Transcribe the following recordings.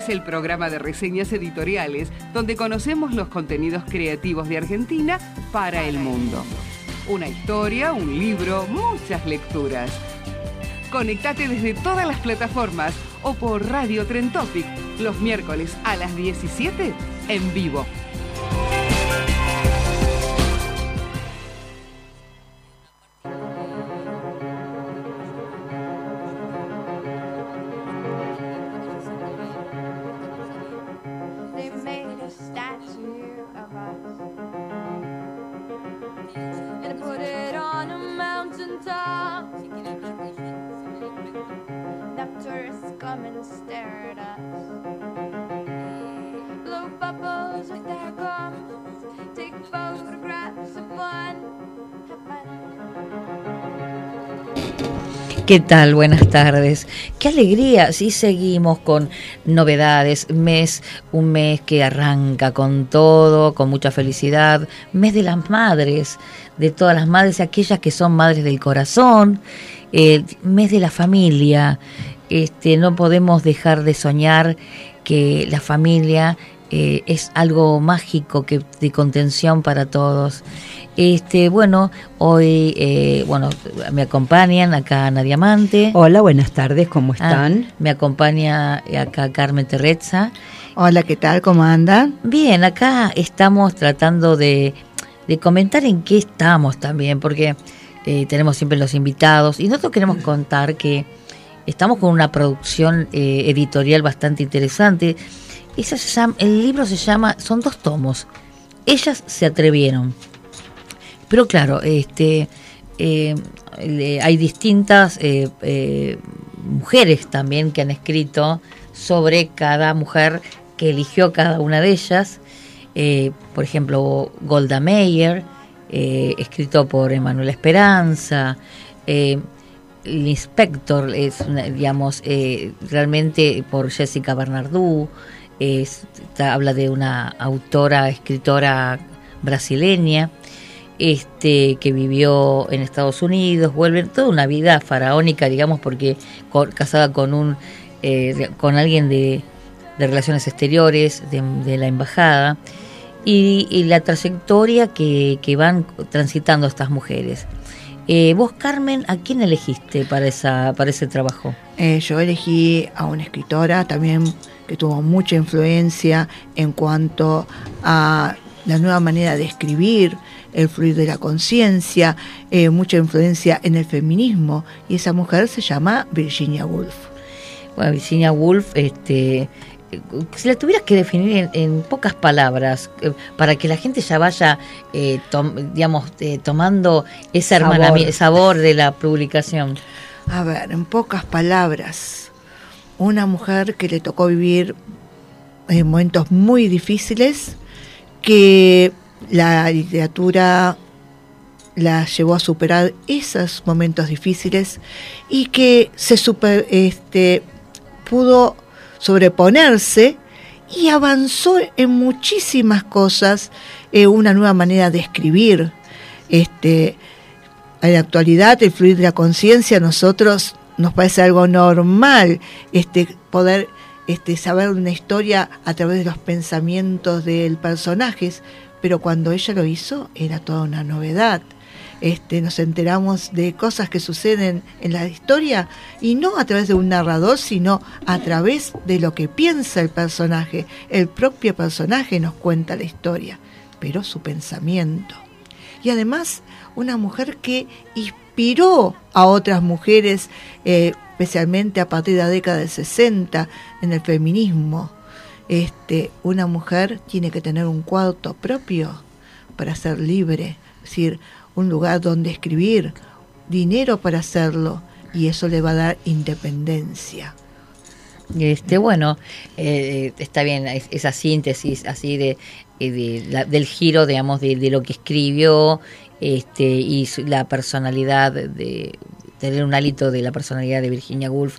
Es el programa de reseñas editoriales donde conocemos los contenidos creativos de Argentina para el mundo. Una historia, un libro, muchas lecturas. Conectate desde todas las plataformas o por Radio Tren Topic los miércoles a las 17 en vivo. ¿Qué tal? Buenas tardes. Qué alegría. Sí, seguimos con novedades. Mes, un mes que arranca con todo, con mucha felicidad. Mes de las madres, de todas las madres, aquellas que son madres del corazón. Eh, mes de la familia. Este, no podemos dejar de soñar que la familia eh, es algo mágico que de contención para todos. Este, bueno, hoy, eh, bueno, me acompañan acá Ana Diamante. Hola, buenas tardes, ¿cómo Ah, están? me acompaña acá Carmen Terrezza. Hola, ¿qué tal? ¿Cómo andan? Bien, acá estamos tratando de, de comentar en qué estamos también, porque eh, tenemos siempre los invitados y nosotros queremos contar que estamos con una producción eh, editorial bastante interesante. Esa se llama- el libro se llama, son dos tomos. Ellas se atrevieron. Pero claro, este, eh, hay distintas eh, eh, mujeres también que han escrito sobre cada mujer que eligió cada una de ellas. Por ejemplo, Golda Meir, escrito por Emanuel Esperanza. El Inspector es, digamos, realmente por Jessica Bernardú. Es- está- habla de una autora, escritora brasileña este que vivió en Estados Unidos, vuelve toda una vida faraónica, digamos, porque casada con un eh, con alguien de, de relaciones exteriores de, de la embajada y, y la trayectoria que, que van transitando estas mujeres. Eh, vos, Carmen, ¿a quién elegiste para esa para ese trabajo? Eh, yo elegí a una escritora también que tuvo mucha influencia en cuanto a la nueva manera de escribir, el fluir de la conciencia, eh, mucha influencia en el feminismo, y esa mujer se llama Virginia Woolf. Bueno, Virginia Woolf, este, si la tuvieras que definir en, en pocas palabras, eh, para que la gente ya vaya, eh, tom- digamos, eh, tomando ese Sabor. sabor de la publicación. A ver, en pocas palabras, una mujer que le tocó vivir eh, momentos muy difíciles, que la literatura la llevó a superar esos momentos difíciles y que se super, este, pudo sobreponerse y avanzó en muchísimas cosas, eh, una nueva manera de escribir. Este, en la actualidad, el fluir de la conciencia, nosotros nos parece algo normal este, poder este, saber una historia a través de los pensamientos del personajes, pero cuando ella lo hizo era toda una novedad. Este, nos enteramos de cosas que suceden en la historia y no a través de un narrador, sino a través de lo que piensa el personaje. El propio personaje nos cuenta la historia, pero su pensamiento. Y además, una mujer que inspiró a otras mujeres, eh, especialmente a partir de la década del 60, en el feminismo. Este, una mujer tiene que tener un cuarto propio para ser libre, es decir, un lugar donde escribir, dinero para hacerlo, y eso le va a dar independencia. Este, bueno, eh, está bien es- esa síntesis así de, eh, del giro, digamos, de lo que escribió este, y la personalidad de tener un hálito de la personalidad de Virginia Woolf,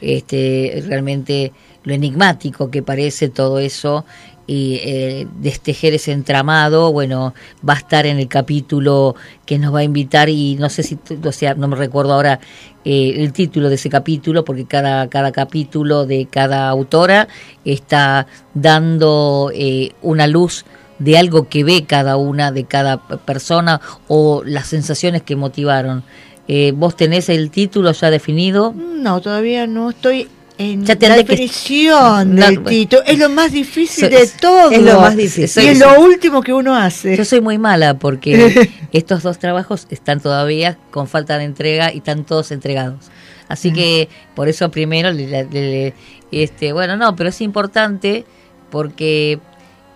este, realmente lo enigmático que parece todo eso y eh, destejer ese entramado, bueno, va a estar en el capítulo que nos va a invitar y no sé si, o sea, no me recuerdo ahora eh, el título de ese capítulo, porque cada, cada capítulo de cada autora está dando eh, una luz de algo que ve cada una de cada persona o las sensaciones que motivaron. Eh, ¿Vos tenés el título ya definido? No, todavía no estoy en Ya la que- definición No, del título. Es lo más difícil So- de todo. es lo más difícil. Y es Soy- lo último que uno hace. Yo soy muy mala porque estos dos trabajos están todavía con falta de entrega y están todos entregados. Así que por eso primero, le- le- le- este, bueno, no, pero es importante porque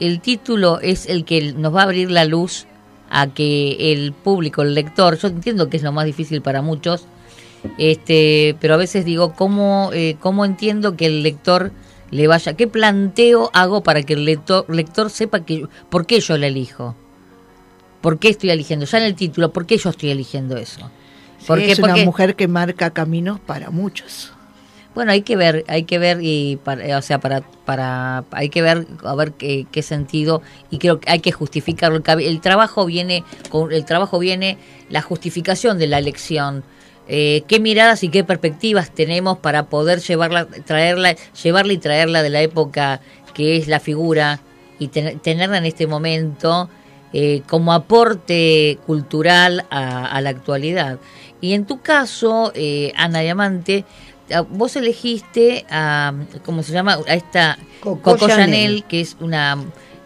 el título es el que nos va a abrir la luz a que el público, el lector, yo entiendo que es lo más difícil para muchos, este, pero a veces digo, ¿cómo, eh, cómo entiendo que el lector le vaya? ¿Qué planteo hago para que el lector, lector sepa que, por qué yo la elijo? ¿Por qué estoy eligiendo? Ya en el título, ¿por qué yo estoy eligiendo eso? Sí, ¿Por qué? es una Porque- mujer que marca caminos para muchos. Bueno, hay que ver, hay que ver y para, o sea, para para hay que ver a ver qué, qué sentido y creo que hay que justificarlo. El, trabajo viene con el trabajo viene la justificación de la elección. Eh, qué miradas y qué perspectivas tenemos para poder llevarla, traerla, llevarla y traerla de la época que es la figura y ten- tenerla en este momento eh, como aporte cultural a, a la actualidad. Y en tu caso, eh, Ana Diamante, vos elegiste a, ¿cómo se llama? A esta Coco Coco, Chanel. Chanel, que es una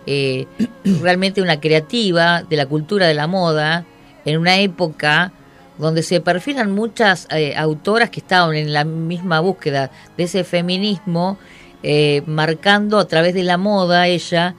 eh, realmente una creativa de la cultura de la moda, en una época donde se perfilan muchas eh, autoras que estaban en la misma búsqueda de ese feminismo, eh, marcando a través de la moda ella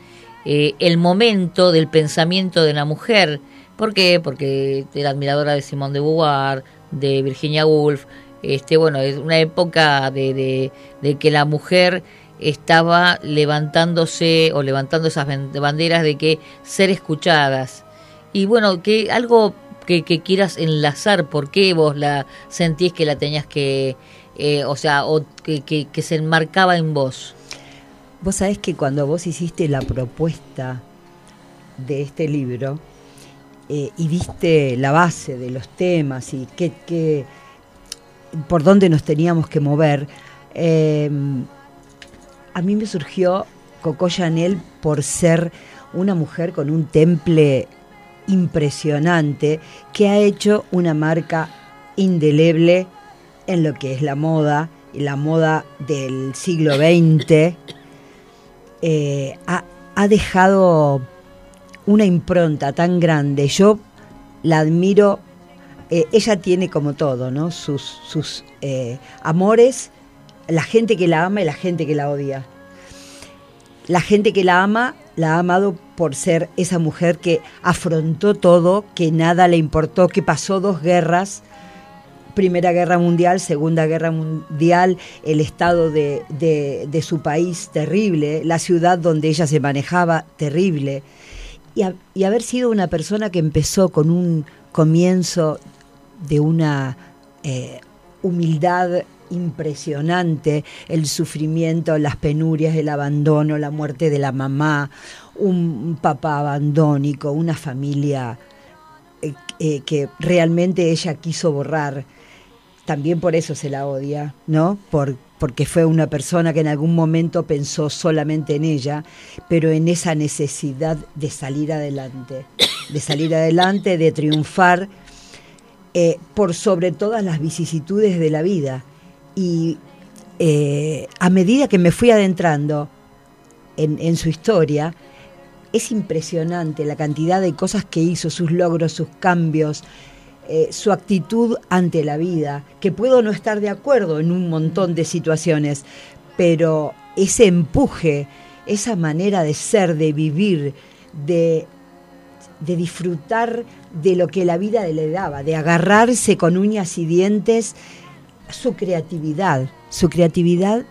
eh, el momento del pensamiento de la mujer. ¿Por qué? Porque era admiradora de Simone de Beauvoir, de Virginia Woolf. Este, bueno, es una época de, de, de que la mujer estaba levantándose o levantando esas ban- banderas de que ser escuchadas. Y bueno, que algo que, quieras enlazar, ¿por qué vos la sentís que la tenías que, eh, o sea, o que, que, que se enmarcaba en vos? Vos sabés que cuando vos hiciste la propuesta de este libro eh, y viste la base de los temas y qué, qué- por dónde nos teníamos que mover, eh, a mí me surgió Coco Chanel por ser una mujer con un temple impresionante que ha hecho una marca indeleble en lo que es la moda y la moda del siglo XX. Eh, ha, ha dejado una impronta tan grande. Yo la admiro. Eh, ella tiene como todo, ¿no? Sus, sus eh, amores, la gente que la ama y la gente que la odia. La gente que la ama la ha amado por ser esa mujer que afrontó todo, que nada le importó, que pasó dos guerras, Primera Guerra Mundial, Segunda Guerra Mundial, el estado de, de- su país terrible, la ciudad donde ella se manejaba terrible, y, y haber sido una persona que empezó con un comienzo de una eh, humildad impresionante, el sufrimiento, las penurias, el abandono, la muerte de la mamá, un papá abandónico, una familia eh, eh, que realmente ella quiso borrar. También por eso se la odia, ¿no? Por, porque fue una persona que en algún momento pensó solamente en ella, pero en esa necesidad de salir adelante, de salir adelante, de triunfar eh, por sobre todas las vicisitudes de la vida. Y eh, a medida que me fui adentrando en, su historia, es impresionante la cantidad de cosas que hizo, sus logros, sus cambios, eh, su actitud ante la vida, que puedo no estar de acuerdo en un montón de situaciones, pero ese empuje, esa manera de ser, de vivir, de, de disfrutar de lo que la vida le daba, de agarrarse con uñas y dientes, su creatividad, su creatividad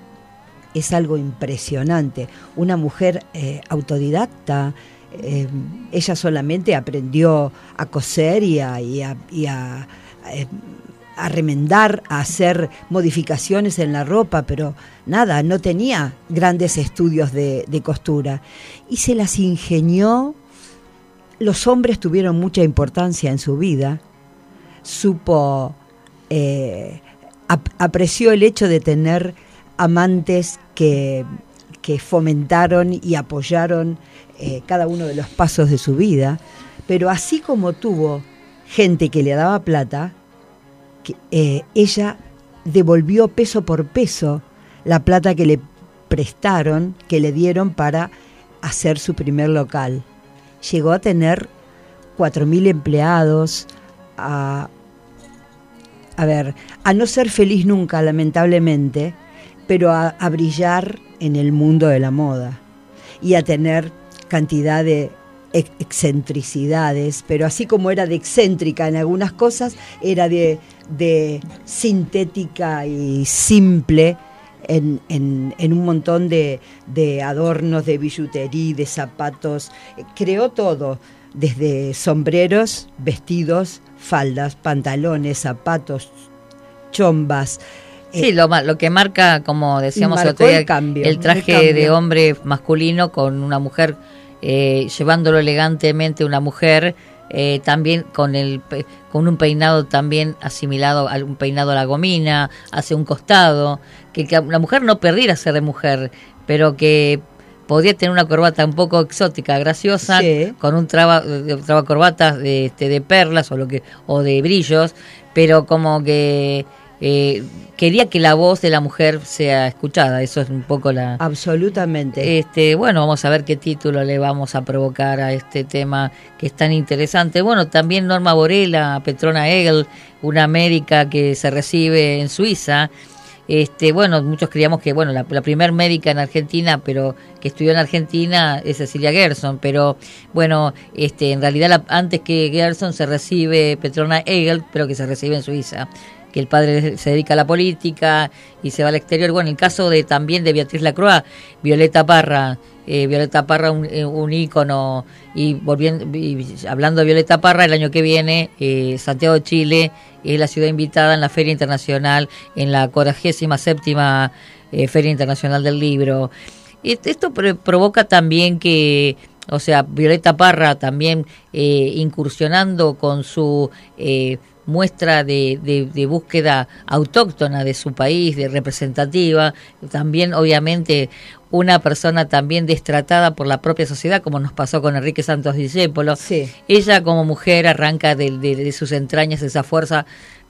es algo impresionante. Una mujer eh, autodidacta, eh, ella solamente aprendió a coser y a, eh, a remendar, a hacer modificaciones en la ropa, pero nada, no tenía grandes estudios de costura. Y se las ingenió. Los hombres tuvieron mucha importancia en su vida. Supo, eh, ap- apreció el hecho de tener amantes que, que fomentaron y apoyaron eh, cada uno de los pasos de su vida. Pero así como tuvo gente que le daba plata, eh, ella devolvió peso por peso la plata que le prestaron, que le dieron para hacer su primer local. Llegó a tener 4.000 empleados, a, a ver, a no ser feliz nunca, lamentablemente, pero a, a brillar en el mundo de la moda y a tener cantidad de ex- excentricidades, pero así como era de excéntrica en algunas cosas, era de, de sintética y simple en, en- en un montón de, de adornos, de billutería, de zapatos. Creó todo, desde sombreros, vestidos, faldas, pantalones, zapatos, chombas. Sí, Eh, lo, lo que marca, como decíamos el marcó otro día, el cambio, el el traje de hombre masculino con una mujer, eh, llevándolo elegantemente una mujer, eh, también con el con un peinado también asimilado a un peinado a la gomina, hacia un costado, que, que la mujer no perdiera ser de mujer, pero que podía tener una corbata un poco exótica, graciosa, Sí. con un traba, de- traba corbata de, este, de perlas o lo que o de brillos, pero como que eh, quería que la voz de la mujer sea escuchada. Eso es un poco la. Absolutamente. Este, bueno, vamos a ver qué título le vamos a provocar a este tema que es tan interesante. Bueno, también Norma Borella, Petrona Hegel, una médica que se recibe en Suiza. Este, bueno, muchos creíamos que bueno, la, la primer médica en Argentina, pero que estudió en Argentina es Cecilia Gerson, pero bueno, este, en realidad la- antes que Gerson se recibe Petrona Hegel, pero que se recibe en Suiza que el padre se dedica a la política y se va al exterior. Bueno, el caso de también de Beatriz Lacroix, Violeta Parra, eh, Violeta Parra un, eh, un ícono y volviendo y hablando de Violeta Parra el año que viene eh, Santiago de Chile es la ciudad invitada en la Feria Internacional en la 47 séptima Feria Internacional del Libro. Esto pro- provoca también que o sea, Violeta Parra también incursionando con su muestra de, de- de búsqueda autóctona de su país, de representativa, también obviamente una persona también destratada por la propia sociedad, como nos pasó con Enrique Santos Discépolo. Ella como mujer arranca de- de sus entrañas esa fuerza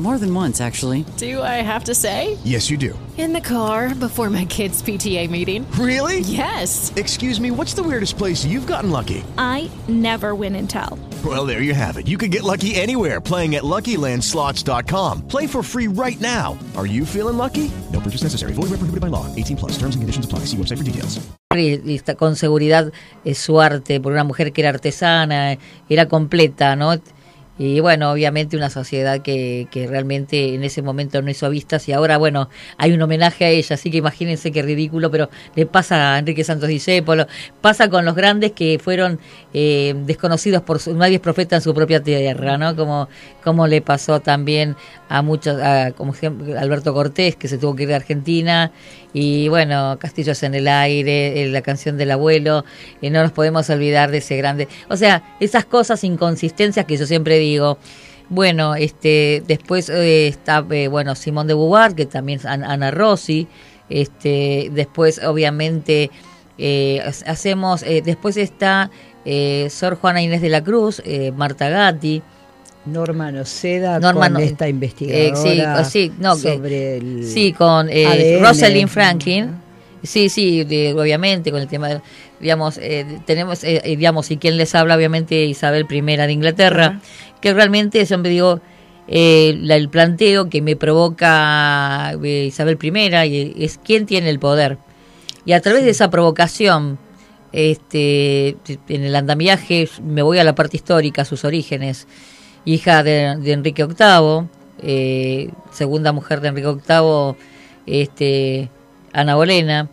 More than once, actually. Do I have to say? Yes, you do. In the car before my kids' PTA meeting. Really? Yes. Excuse me, what's the weirdest place you've gotten lucky? I never win and tell. Well, there you have it. You can get lucky anywhere playing at LuckyLandSlots.com. Play for free right now. Are you feeling lucky? No purchase necessary. Void where prohibited by law. 18 plus. Terms and conditions apply. See website for details. y y está con seguridad eh, su arte por una mujer que era artesana, era completa, ¿no? Y bueno, obviamente una sociedad que, que realmente en ese momento no hizo vistas y ahora, bueno, hay un homenaje a ella, así que imagínense qué ridículo, pero le pasa a Enrique Santos Discépolo, pasa con los grandes que fueron eh, desconocidos por su, nadie es profeta en su propia tierra, ¿no? Como, como le pasó también a muchos, a, como ejemplo, Alberto Cortés, que se tuvo que ir de Argentina, y bueno, Castillos en el aire, eh, la canción del abuelo, y no nos podemos olvidar de ese grande, o sea, esas cosas, inconsistencias que yo siempre digo, bueno, este, después eh, está, eh, bueno, Simón de Beauvoir, que también es An- Ana Rossi, este, después obviamente eh, ha- hacemos, eh, después está eh, Sor Juana Inés de la Cruz, Marta Gatti. Norma Noceda Norma con No- esta eh, investigadora sí, sí, no, que- sobre el Sí, con eh. Rosalind Franklin. Sí, sí, de- obviamente con el tema, de- digamos, eh, tenemos, eh, eh, digamos, y quien les habla, obviamente Isabel I de Inglaterra, que realmente siempre digo, eh, la- el planteo que me provoca eh, Isabel I y es quién tiene el poder. Y a través de esa provocación, este, en el andamiaje, me voy a la parte histórica, sus orígenes. Hija de, de Enrique VIII, eh, segunda mujer de Enrique VIII, este, Ana Bolena,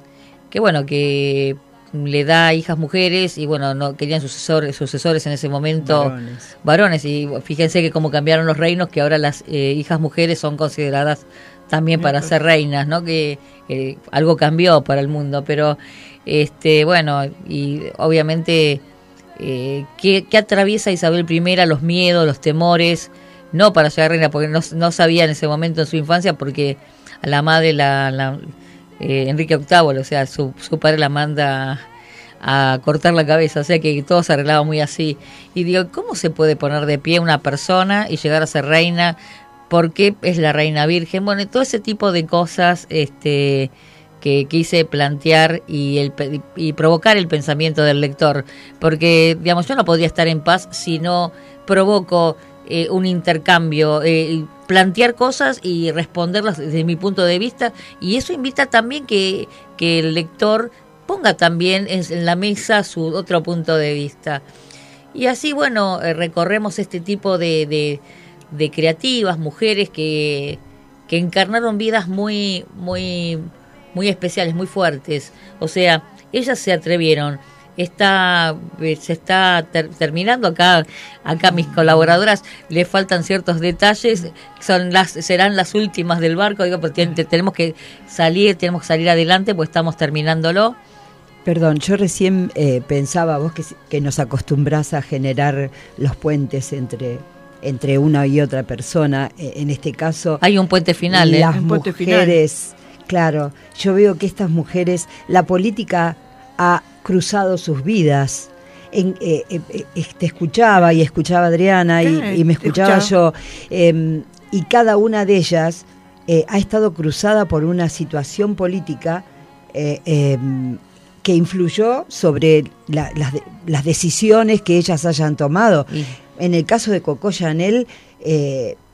que bueno, que le da hijas mujeres y bueno, no querían sucesores, sucesores en ese momento Varones. varones y fíjense que como cambiaron los reinos que ahora las eh, hijas mujeres son consideradas también para ser reinas, ¿no? Que eh, algo cambió para el mundo, pero este bueno, y obviamente eh, ¿qué, qué atraviesa Isabel I? Los miedos, los temores, no para ser reina, porque no, sabía en ese momento en su infancia, porque a la madre, la, la, eh, Enrique VIII, o sea, su, su padre la manda a cortar la cabeza, o sea que todo se arreglaba muy así. Y digo, ¿cómo se puede poner de pie una persona y llegar a ser reina? ¿Por qué es la reina virgen? Bueno, todo ese tipo de cosas este, que quise plantear y, el, y provocar el pensamiento del lector. Porque, digamos, yo no podría estar en paz si no provoco eh, un intercambio, eh, plantear cosas y responderlas desde mi punto de vista. Y eso invita también que, que el lector ponga también en, en la mesa su otro punto de vista. Y así, bueno, eh, recorremos este tipo de, de, de creativas, mujeres que, que encarnaron vidas muy, muy, muy especiales, muy fuertes. O sea, ellas se atrevieron. Está, eh, se está ter- terminando acá, acá mis colaboradoras le faltan ciertos detalles, son las, serán las últimas del barco, digo, porque ten- tenemos que salir, tenemos que salir adelante, pues estamos terminándolo. Perdón, yo recién eh, pensaba, vos que, que nos acostumbras a generar los puentes entre, entre una y otra persona, eh, en este caso... Hay un puente final, ¿eh? Las mujeres, claro, yo veo que estas mujeres, la política ha cruzado sus vidas. En, eh, eh, eh, te escuchaba y escuchaba a Adriana y, me escuchaba yo, eh, y cada una de ellas ha estado cruzada por una situación política eh, que influyó sobre la- las, de- las decisiones que ellas hayan tomado. En el caso de Coco Chanel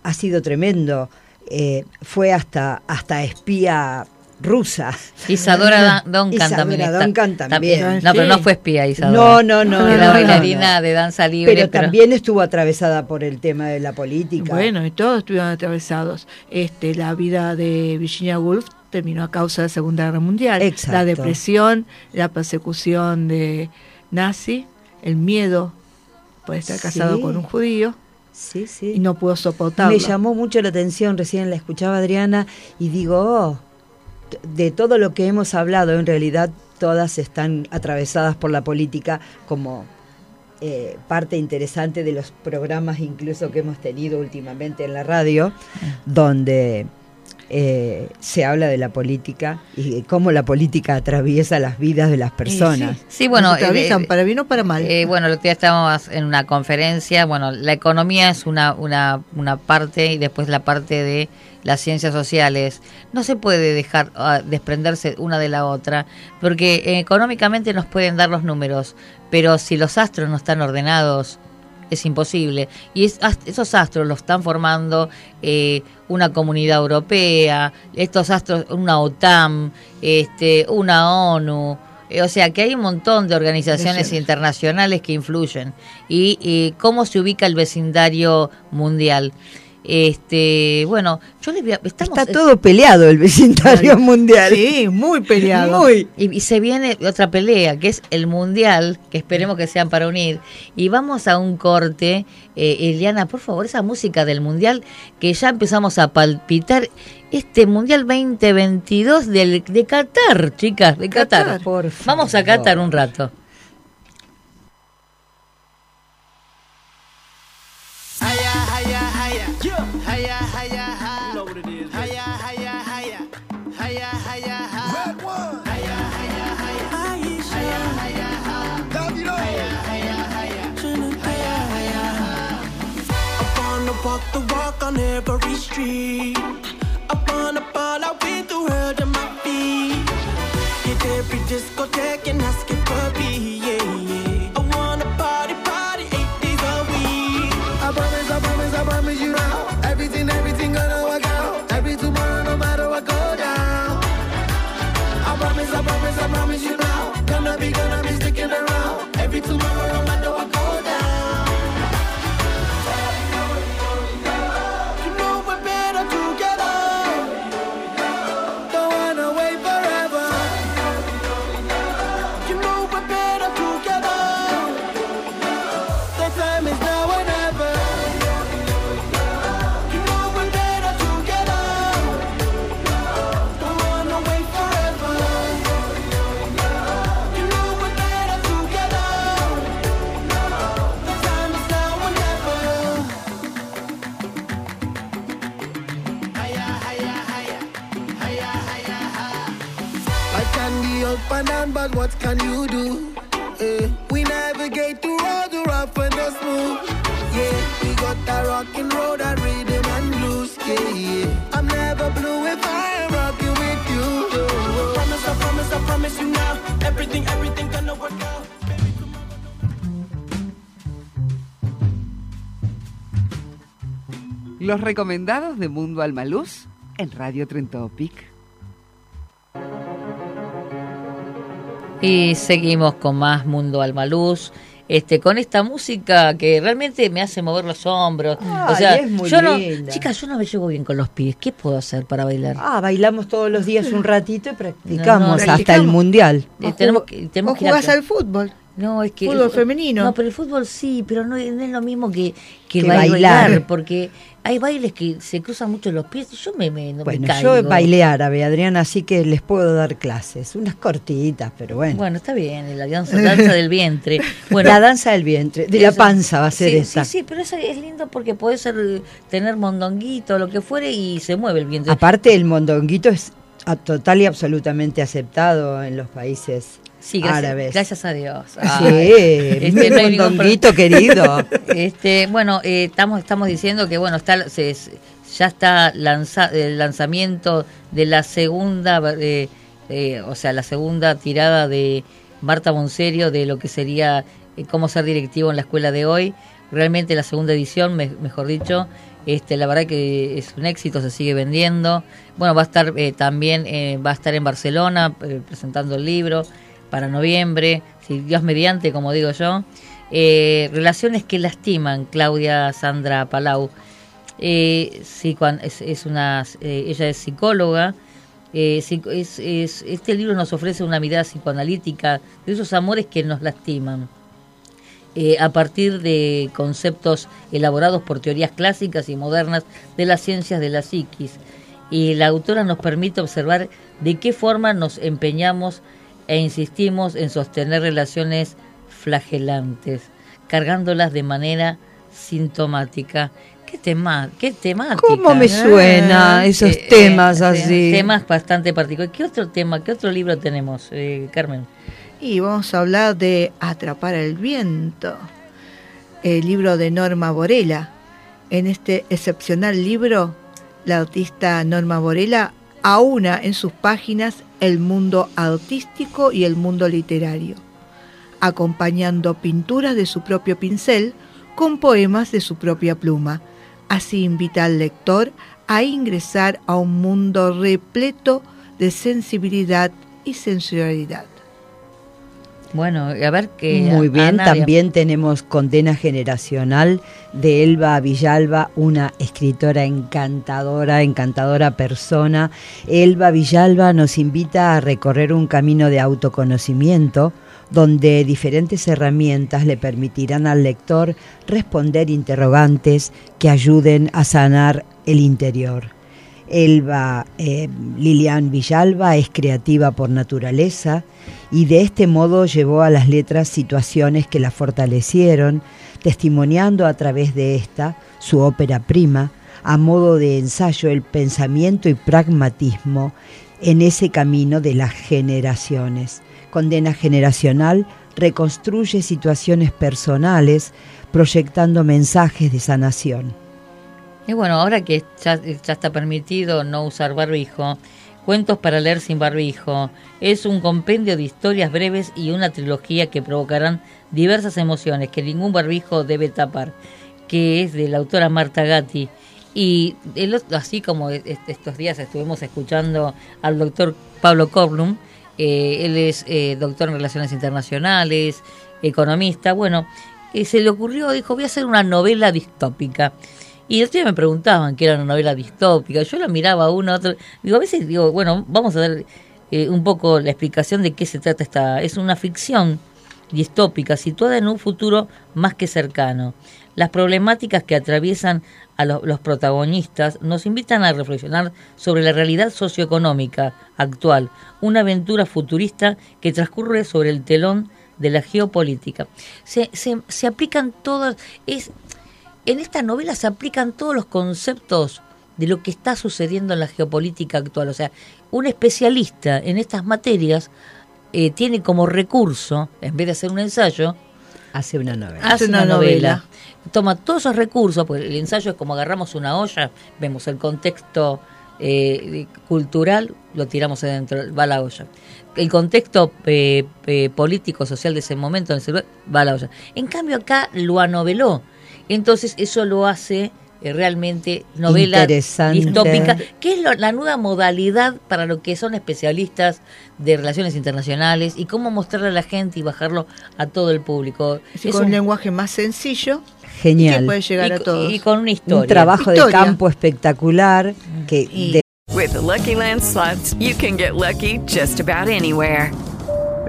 ha sido tremendo. Eh, fue hasta, hasta espía rusa. Isadora Dun- Duncan Isadora también. Duncan también. No, pero no fue espía Isadora. No, no, no. Era no, bailarina no. de danza libre. Pero, también estuvo atravesada por el tema de la política. Bueno, y todos estuvieron atravesados. Este, la vida de Virginia Woolf terminó a causa de la Segunda Guerra Mundial. Exacto. La depresión, la persecución de nazi, el miedo por estar casado Sí. con un judío. Sí, sí. Y no pudo soportarlo. Me llamó mucho la atención, recién la escuchaba Adriana y digo, oh, de todo lo que hemos hablado, en realidad todas están atravesadas por la política como eh, parte interesante de los programas incluso que hemos tenido últimamente en la radio, donde eh, se habla de la política y cómo la política atraviesa las vidas de las personas. Sí, bueno, atraviesan eh, para bien o para mal. Eh, bueno, el otro día estábamos en una conferencia. Bueno, la economía es una, una, una parte y después la parte de las ciencias sociales. No se puede dejar ah, desprenderse una de la otra, porque eh, económicamente nos pueden dar los números, pero si los astros no están ordenados, es imposible. Y es- esos astros los están formando eh, una comunidad europea, estos astros, una OTAN, este, una ONU. Eh, O sea que hay un montón de organizaciones internacionales que influyen. Y, y cómo se ubica el vecindario mundial. Este, bueno, yo les voy a- estamos- Está todo peleado el vecindario mundial. Sí, muy peleado. Muy. Y, y se viene otra pelea, que es el mundial, que esperemos que sean para unir. Y vamos a un corte. Eh, Eliana, por favor, esa música del mundial, que ya empezamos a palpitar. Este mundial 2022 del, de Qatar, chicas, de Qatar. Qatar. Por Vamos a. Qatar un rato. On every street. I wanna ball out with the world at my feet. Hit every discotheque and ask it for me, yeah, yeah. I wanna party, party eight days a week. I promise, I promise, I promise you now. Everything, everything gonna work out. Every tomorrow, no matter what go down. I promise, I promise, I promise you now. Gonna be, gonna be sticking around. Every tomorrow, what can you do? Eh, we navigate through all the rough and smooth. Yeah, we got. I'm never blue if I with you. Los recomendados de Mundo Alma Luz en Radio Trentopic. Y seguimos con más Mundo Alma Luz. Este, con esta música que realmente me hace mover los hombros. o sea, es muy yo no, linda. chicas, yo no me llevo bien con los pies. ¿Qué puedo hacer para bailar? Ah, bailamos todos los días un ratito y practicamos No, no, hasta practicamos. el mundial. Eh, tenemos que, tenemos ¿Vos que ir a- jugás al fútbol? No, es que Fútbol el- femenino. No, pero el fútbol sí, pero no, no es lo mismo que, que, Que bailar, bailar. porque hay bailes que se cruzan mucho los pies y yo me, me, no me Bueno, caigo. yo bailé árabe, Adrián, así que les puedo dar clases, unas cortitas, pero bueno. Bueno, está bien, la danza, danza del vientre. Bueno, la danza del vientre, de la panza va a ser sí, esa. Sí, sí, pero eso es lindo porque puede ser tener mondonguito, lo que fuere, y se mueve el vientre. Aparte, el mondonguito es a- total y absolutamente aceptado en los países Sí, gracias, árabes. gracias a Dios. Sí, Ay, hay ningún mondonguito querido. Este, bueno, eh, estamos estamos diciendo que bueno está se- se- ya está lanza, el lanzamiento de la segunda, eh, eh, o sea, la segunda tirada de Marta Monserio de lo que sería eh, cómo ser directivo en la escuela de hoy. Realmente la segunda edición, me- mejor dicho, este, la verdad que es un éxito, se sigue vendiendo. Bueno, va a estar eh, también, eh, va a estar en Barcelona eh, presentando el libro para noviembre, si Dios mediante, como digo yo. Relaciones que lastiman, Claudia Sandra Palau. Psicoan- es, una, ella es psicóloga. es- este libro nos ofrece una mirada psicoanalítica de esos amores que nos lastiman. Eh, a partir de conceptos elaborados por teorías clásicas y modernas de las ciencias de la psiquis. Y la autora nos permite observar de qué forma nos empeñamos e insistimos en sostener relaciones flagelantes, cargándolas de manera sintomática. ¿Qué tema? ¿Qué temática? ¿Cómo me suena esos Eh, temas eh, así? Temas bastante particulares. ¿Qué otro tema, qué otro libro tenemos, eh, Carmen? Y vamos a hablar de Atrapar el viento, el libro de Norma Borella. En este excepcional libro, la artista Norma Borella aúna en sus páginas el mundo artístico y el mundo literario, acompañando pinturas de su propio pincel con poemas de su propia pluma. Así invita al lector a ingresar a un mundo repleto de sensibilidad y sensualidad. Bueno, a ver que Muy bien, Ana, también tenemos Condena Generacional de Elba Villalba, una escritora encantadora, encantadora persona. Elba Villalba nos invita a recorrer un camino de autoconocimiento donde diferentes herramientas le permitirán al lector responder interrogantes que ayuden a sanar el interior. Elba eh, Lilian Villalba es creativa por naturaleza y de este modo llevó a las letras situaciones que la fortalecieron, testimoniando a través de esta su ópera prima, a modo de ensayo el pensamiento y pragmatismo en ese camino de las generaciones. Condena generacional reconstruye situaciones personales proyectando mensajes de sanación. Y bueno, ahora que ya, está permitido no usar barbijo, Cuentos para leer sin barbijo es un compendio de historias breves y una trilogía que provocarán diversas emociones que ningún barbijo debe tapar, que es de la autora Marta Gatti. Y el otro- así como est- estos días estuvimos escuchando al doctor Pablo Corlum, eh, él es eh, doctor en Relaciones Internacionales, economista, bueno, eh, se le ocurrió, dijo, voy a hacer una novela distópica. Y el otro día me preguntaban qué era una novela distópica. Yo la miraba uno, otro. Digo, a veces digo, bueno, vamos a dar eh, un poco la explicación de qué se trata esta. Es una ficción distópica situada en un futuro más que cercano. Las problemáticas que atraviesan a lo- los protagonistas nos invitan a reflexionar sobre la realidad socioeconómica actual, una aventura futurista que transcurre sobre el telón de la geopolítica. Se, se, se aplican todas, en esta novela se aplican todos los conceptos de lo que está sucediendo en la geopolítica actual. O sea, un especialista en estas materias eh, tiene como recurso, en vez de hacer un ensayo, hace una novela. Hace una, novela. Toma todos esos recursos, porque el ensayo es como agarramos una olla, vemos el contexto eh, cultural, lo tiramos adentro, va a la olla. El contexto eh, eh, político, social de ese momento, en ese lugar, va a la olla. En cambio acá lo anoveló. Entonces eso lo hace eh, realmente novela Interesante. distópica, que es lo- la nueva modalidad para lo que son especialistas de relaciones internacionales y cómo mostrarle a la gente y bajarlo a todo el público. Es con un un- lenguaje más sencillo. Genial. Que puede llegar Y a todos. y con una historia. Un trabajo de campo espectacular que de- With the Lucky Land slots, you can get lucky just about anywhere.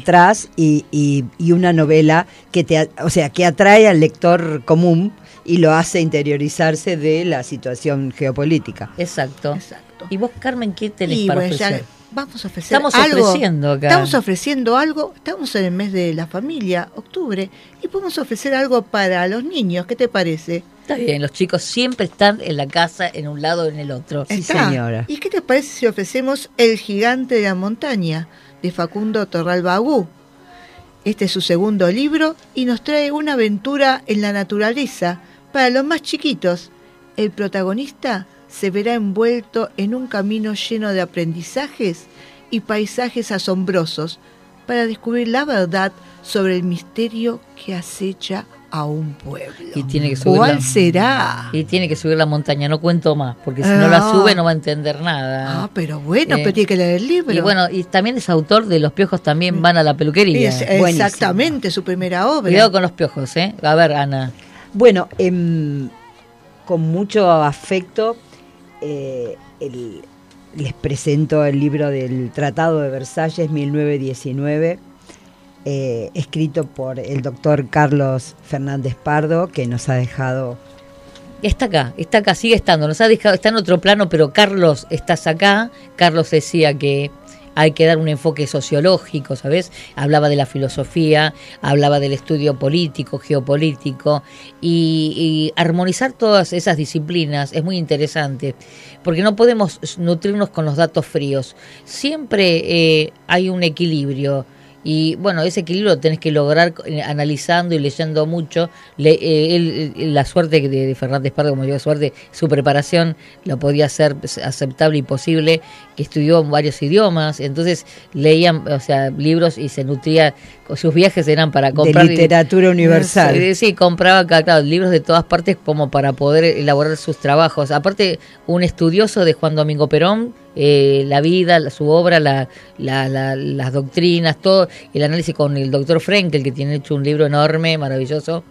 atrás y, y- y una novela que te, o sea, que atrae al lector común y lo hace interiorizarse de la situación geopolítica. Exacto. Y vos, Carmen, ¿qué tenés Y para bueno, ya ofrecer? vamos a ofrecer Estamos algo. ofreciendo acá. Estamos ofreciendo algo. Estamos en el mes de la familia, octubre, y podemos ofrecer algo para los niños. ¿Qué te parece? Está bien, los chicos siempre están en la casa, en un lado o en el otro. Está. ¿Y qué te parece si ofrecemos El gigante de la montaña de Facundo Torral Bagú? Este es su segundo libro y nos trae una aventura en la naturaleza para los más chiquitos. El protagonista se verá envuelto en un camino lleno de aprendizajes y paisajes asombrosos para descubrir la verdad sobre el misterio que acecha a un pueblo. Y tiene que subir ¿Cuál la- será? Y tiene que subir la montaña, no cuento más, porque si no la Ah. sube no va a entender nada. Ah, pero bueno, Eh, pero tiene que leer el libro. Y bueno, y también es autor de Los piojos también van a la peluquería. Es- Buenísimo. exactamente, su primera obra. Cuidado con los piojos, ¿eh? A ver, Ana. Bueno, em, con mucho afecto eh, el- les presento el libro del Tratado de Versalles 1919, eh, escrito por el doctor Carlos Fernández Pardo, que nos ha dejado Está acá, está acá, sigue estando. Nos ha dejado, está en otro plano, pero Carlos, estás acá. Carlos decía que hay que dar un enfoque sociológico, ¿sabes? Hablaba de la filosofía, hablaba del estudio político, geopolítico, y, y armonizar todas esas disciplinas es muy interesante, porque no podemos nutrirnos con los datos fríos. Siempre eh, hay un equilibrio. Y bueno, ese equilibrio lo tenés que lograr eh, analizando y leyendo mucho. Le- eh, él- él- la suerte de, de Fernández Pardo, como digo, suerte, su preparación lo podía hacer pues, aceptable y posible, que estudió varios idiomas, entonces leían, o sea, libros y se nutría, sus viajes eran para comprar... literatura universal. Sí, sí, compraba claro, libros de todas partes como para poder elaborar sus trabajos. Aparte, un estudioso de Juan Domingo Perón eh, la vida, la- su obra, la, la- la- las doctrinas, todo el análisis con el doctor Frenkel, que tiene hecho un libro enorme, maravilloso,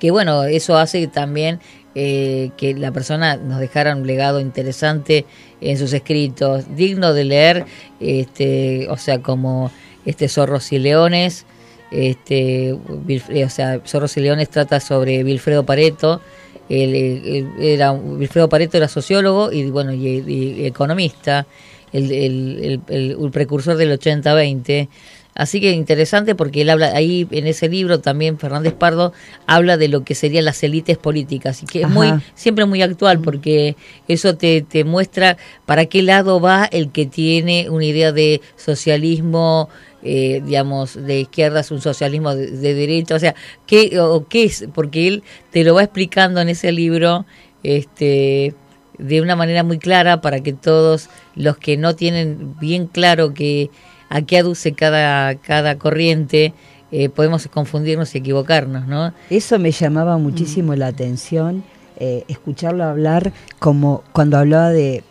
que bueno, eso hace también eh, que la persona nos dejara un legado interesante en sus escritos, digno de leer, este, o sea, como este Zorros y Leones, este, eh, o sea, Zorros y Leones trata sobre Wilfredo Pareto, él, él era Wilfredo Pareto era sociólogo y bueno y, y economista, el, el- el- el- precursor del 80-20. Así que interesante porque él habla ahí en ese libro también Fernández Pardo habla de lo que serían las élites políticas y que es muy siempre muy actual porque eso te, te muestra para qué lado va el que tiene una idea de socialismo eh, digamos de izquierdas un socialismo de, de derecha o sea qué o qué es porque él te lo va explicando en ese libro este de una manera muy clara para que todos los que no tienen bien claro que a qué aduce cada cada corriente eh, podemos confundirnos y equivocarnos no Eso me llamaba muchísimo la atención, eh, escucharlo hablar como cuando hablaba de,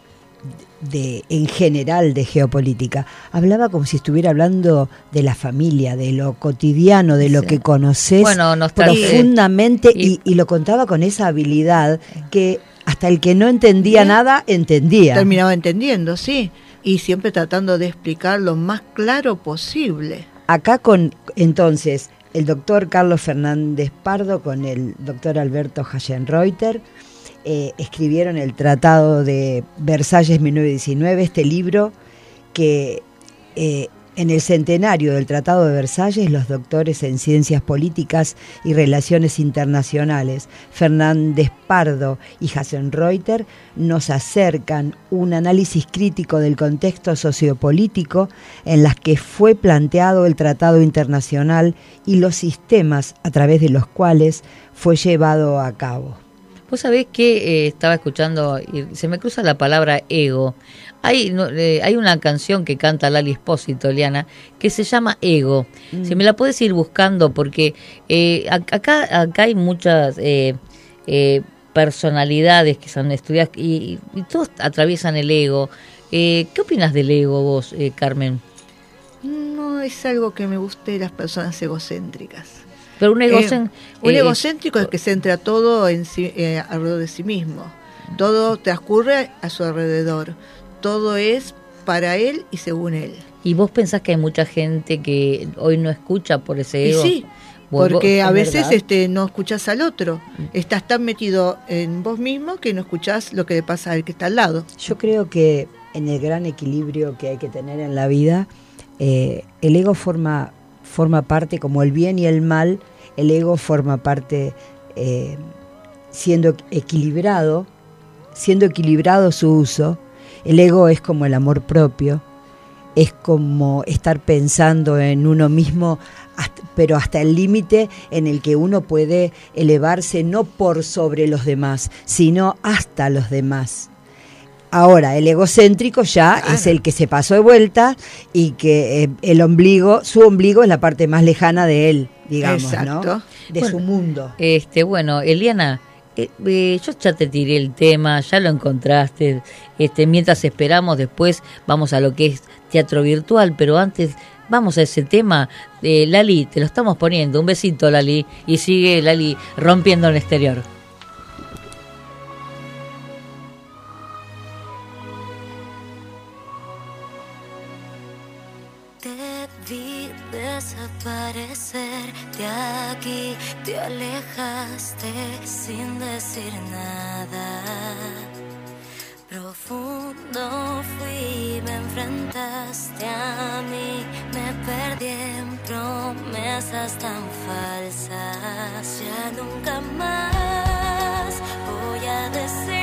de, en general, de geopolítica. Hablaba como si estuviera hablando de la familia, de lo cotidiano, de lo Sí. que conoces Bueno, profundamente y, y lo contaba con esa habilidad que hasta el que no entendía nada entendía. Terminaba entendiendo, sí. Y siempre tratando de explicar lo más claro posible. Acá con, entonces, el doctor Carlos Fernández Pardo con el doctor Alberto Hayenreuter eh, escribieron el Tratado de Versalles 1919, este libro que eh, en el centenario del Tratado de Versalles los doctores en ciencias políticas y relaciones internacionales Fernández Pardo y Hasenreuter nos acercan un análisis crítico del contexto sociopolítico en las que fue planteado el Tratado Internacional y los sistemas a través de los cuales fue llevado a cabo. Vos sabés que eh, estaba escuchando y se me cruza la palabra ego. Hay, no, eh, hay una canción que canta Lali Espósito, Liana, que se llama Ego. Si me la puedes ir buscando, porque eh, ac- acá, acá hay muchas eh, personalidades que son estudiadas y, y todos atraviesan el ego. Eh, ¿Qué opinas del ego vos, eh, Carmen? No es algo que me guste las personas egocéntricas. Pero un egocén- un eh, egocéntrico es que centra todo en sí, eh, alrededor de sí mismo. Todo transcurre a su alrededor. Todo es para él y según él. ¿Y vos pensás que hay mucha gente que hoy no escucha por ese Y ego? sí, porque a ¿es veces verdad? este no escuchas al otro. Estás tan metido en vos mismo que no escuchás lo que le pasa al que está al lado. Yo creo que en el gran equilibrio que hay que tener en la vida, eh, el ego forma, forma parte, como el bien y el mal, el ego forma parte eh, siendo equilibrado, siendo equilibrado su uso. El ego es como el amor propio, es como estar pensando en uno mismo, pero hasta el límite en el que uno puede elevarse no por sobre los demás, sino hasta los demás. Ahora, el egocéntrico ya es el que se pasó de vuelta y que eh, el ombligo, su ombligo es la parte más lejana de él, digamos, Exacto. ¿no? De Bueno, su mundo. Este, bueno, Eliana, eh, eh, yo ya te tiré el tema, ya lo encontraste. Este, mientras esperamos, después vamos a lo que es teatro virtual, pero antes vamos a ese tema. Eh, Lali, te lo estamos poniendo. Un besito, Lali. Y sigue Lali rompiendo en el exterior. Te alejaste sin decir nada. Profundo fui, me enfrentaste a mí, me perdí en promesas tan falsas. Ya nunca más voy a decir,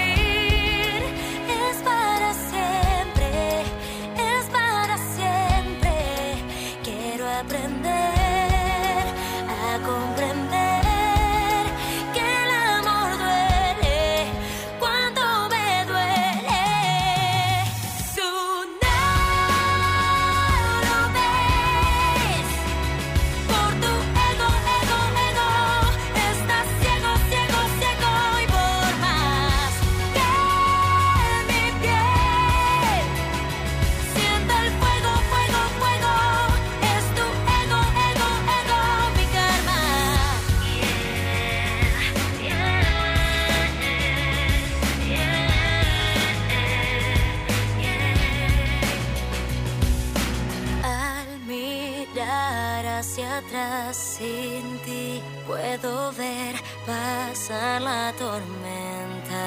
atrás sin ti. Puedo ver pasar la tormenta.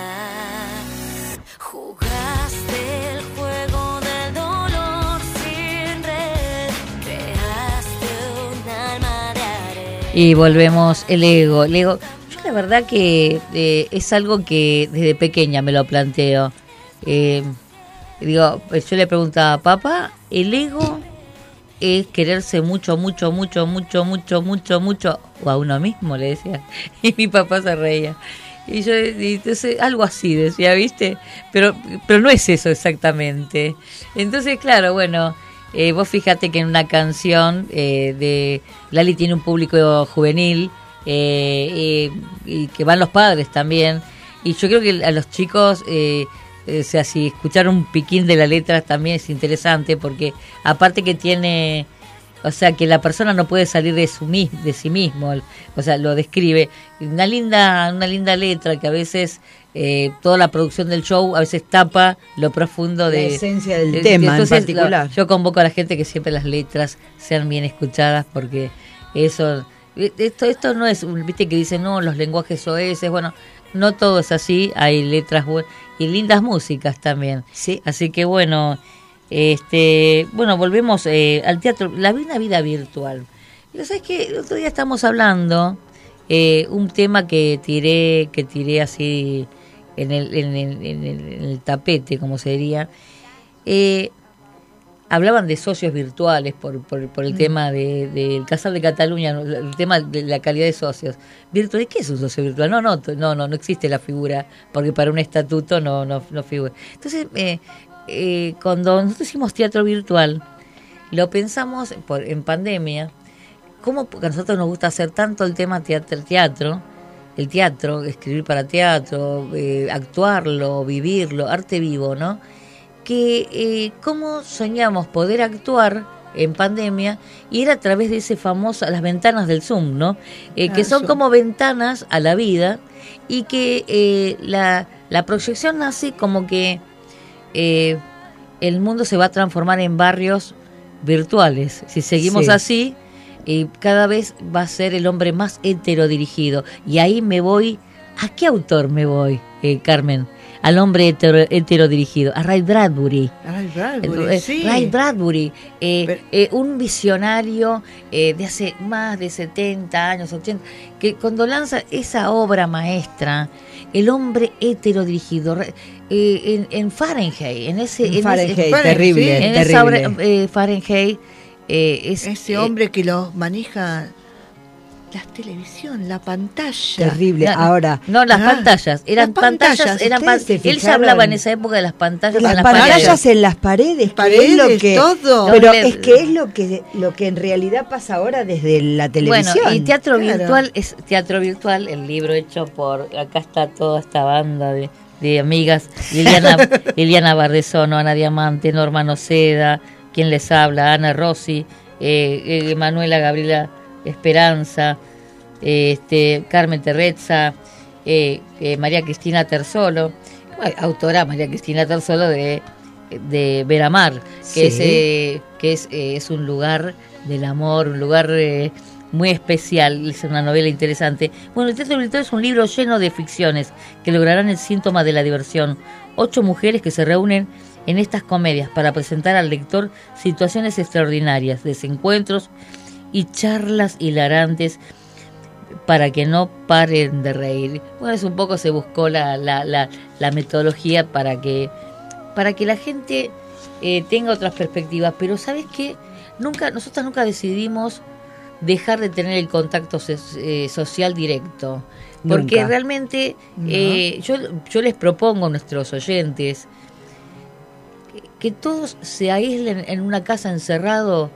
Jugaste el juego del dolor sin red. Creaste un alma de arena. Y volvemos el ego. El ego. Yo la verdad que eh, es algo que desde pequeña me lo planteo. Eh, digo, yo le preguntaba, papá, ¿el ego es quererse mucho, mucho, mucho, mucho, mucho, mucho, mucho? O a uno mismo, le decía. Y mi papá se reía. Y yo, y entonces, algo así decía, ¿viste? Pero, pero no es eso exactamente. Entonces, claro, bueno, eh, vos fíjate que en una canción eh, de Lali tiene un público juvenil eh, y, y que van los padres también. Y yo creo que a los chicos, eh, o sea, si escuchar un piquín de la letra también es interesante porque aparte que tiene, o sea, que la persona no puede salir de su mis- de sí mismo, o sea, lo describe una linda una linda letra que a veces eh, toda la producción del show a veces tapa lo profundo La de esencia del de- tema en entonces, particular. yo convoco a la gente que siempre las letras sean bien escuchadas porque eso esto esto no es un- viste que dicen no los lenguajes soeces bueno no todo es así hay letras bu- y lindas músicas también. Sí. Así que bueno este bueno volvemos eh, al teatro la vida virtual. Y sabes que el otro día estamos hablando eh, un tema que tiré que tiré así en el, en el, en el, en el tapete como se diría. Eh, hablaban de socios virtuales por, por, por el Mm. tema de- del Casal de Cataluña, el tema de la calidad de socios. ¿Virtual? ¿Qué es un socio virtual? No, no, no, no, no existe la figura, porque para un estatuto no, no, no figura. Entonces, eh, eh, cuando nosotros hicimos teatro virtual, lo pensamos por, en pandemia, ¿cómo porque a nosotros nos gusta hacer tanto el tema teatro, teatro el teatro, escribir para teatro, eh, actuarlo, vivirlo, arte vivo, ¿no? Que eh, cómo soñamos poder actuar en pandemia y era a través de ese famoso las ventanas del Zoom, ¿no? Eh, que Ah, son Zoom. como ventanas a la vida y que eh, la, la proyección nace como que eh, el mundo se va a transformar en barrios virtuales. Si seguimos Sí. así, eh, cada vez va a ser el hombre más heterodirigido. Y ahí me voy, ¿a qué autor me voy, eh, Carmen? Al hombre hetero, heterodirigido, a Ray Bradbury. Ay, El- Bradbury, eh, sí. Ray Bradbury, eh, eh, un visionario eh, de hace más de 70 años, 80, que cuando lanza esa obra maestra, el hombre heterodirigido, eh, en, en Fahrenheit, en ese... En en Fahrenheit, ese- terrible, En esa obra, eh, Fahrenheit, eh, es, Ese eh, hombre que lo maneja la televisión, la pantalla. Terrible. No, Ahora. No, las Ah, pantallas. Eran las pantallas. pantallas, eran ¿ustedes pan- se Él ya hablaba en esa época de las pantallas. Las en las pantallas paredes. en las paredes, es lo que, todo. Pero es que es lo que lo que en realidad pasa ahora desde la televisión. Bueno, y teatro Claro. virtual es teatro virtual, el libro hecho por, acá está toda esta banda de, de amigas, Liliana, Liliana Bardesono, Ana Diamante, Norma Noceda, quien les habla, Ana Rossi, eh, eh, Manuela Gabriela Esperanza, eh, este, Carmen Terrezza, eh, eh, María Cristina Terzolo, bueno, autora María Cristina Terzolo de, de Veramar, que, Sí. es, eh, que es, eh, es un lugar del amor, un lugar eh, muy especial, es una novela interesante. Bueno, el Teatro es un libro lleno de ficciones que lograrán el síntoma de la diversión. Ocho mujeres que se reúnen en estas comedias para presentar al lector situaciones extraordinarias, desencuentros y charlas hilarantes para que no paren de reír. Bueno, es un poco se buscó la, la, la, la metodología para que, para que la gente eh, tenga otras perspectivas, pero ¿sabes qué? Nunca, nosotros nunca decidimos dejar de tener el contacto eh, social directo. Porque Nunca. realmente No. eh, yo, yo les propongo a nuestros oyentes que, que todos se aíslen en una casa encerrado.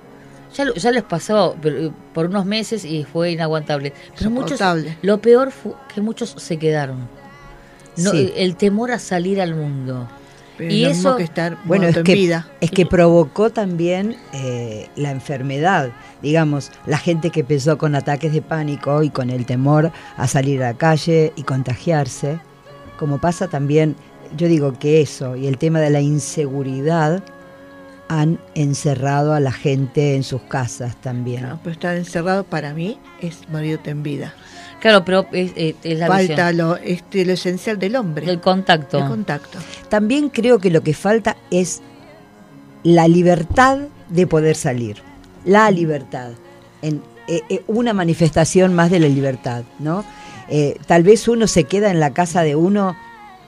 Ya, lo- ya les pasó pero, por unos meses y fue inaguantable. Pero muchos, lo peor fue que muchos se quedaron. No, Sí. el, temor a salir al mundo. Pero y eso mismo que estar Bueno, es en que, vida. es que provocó también eh, la enfermedad. Digamos, la gente que empezó con ataques de pánico y con el temor a salir a la calle y contagiarse, como pasa también, yo digo que eso y el tema de la inseguridad han encerrado a la gente en sus casas también. No, pero estar encerrado para mí es morirte en vida. Claro, pero es, es- es la Falta visión. lo, este, lo esencial del hombre. El contacto. El contacto. También creo que lo que falta es la libertad de poder salir. La libertad. En, eh, eh, una manifestación más de la libertad, ¿no? Eh, tal vez uno se queda en la casa de uno